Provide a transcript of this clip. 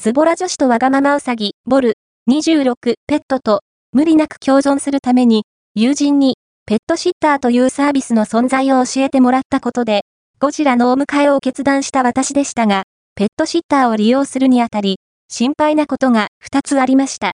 ズボラ女子とわがままうさぎ、ボル、26、ペットと、無理なく共存するために、友人に、ペットシッターというサービスの存在を教えてもらったことで、ゴジラのお迎えを決断した私でしたが、ペットシッターを利用するにあたり、心配なことが2つありました。